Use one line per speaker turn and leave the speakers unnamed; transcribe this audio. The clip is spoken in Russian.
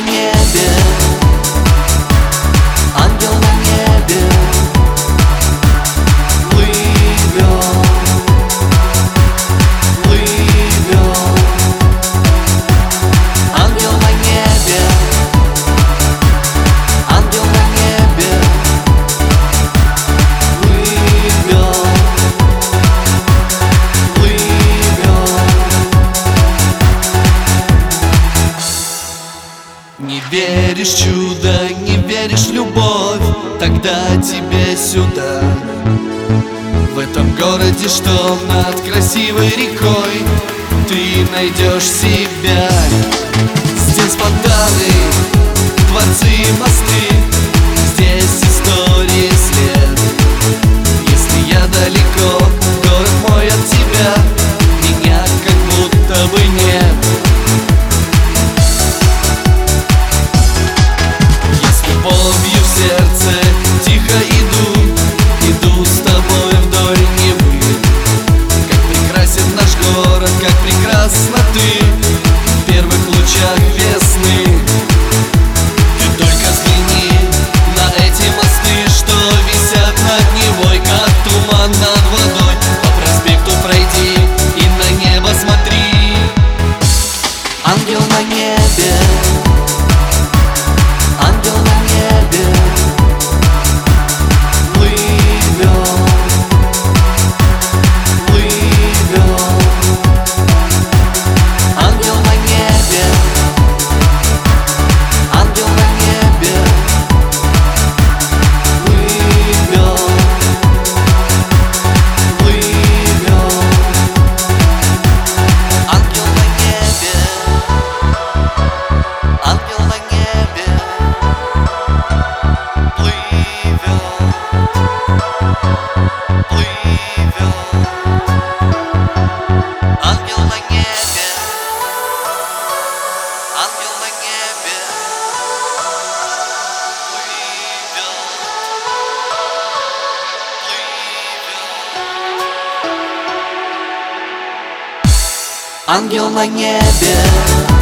небе. веришь чудо, не веришь любовь Тогда тебе сюда. В этом городе, что над красивой рекой Ты найдешь себя. Здесь фонтаны, дворцы и мосты Здесь истории след. Если я далеко, город мой отец Ангел на небе.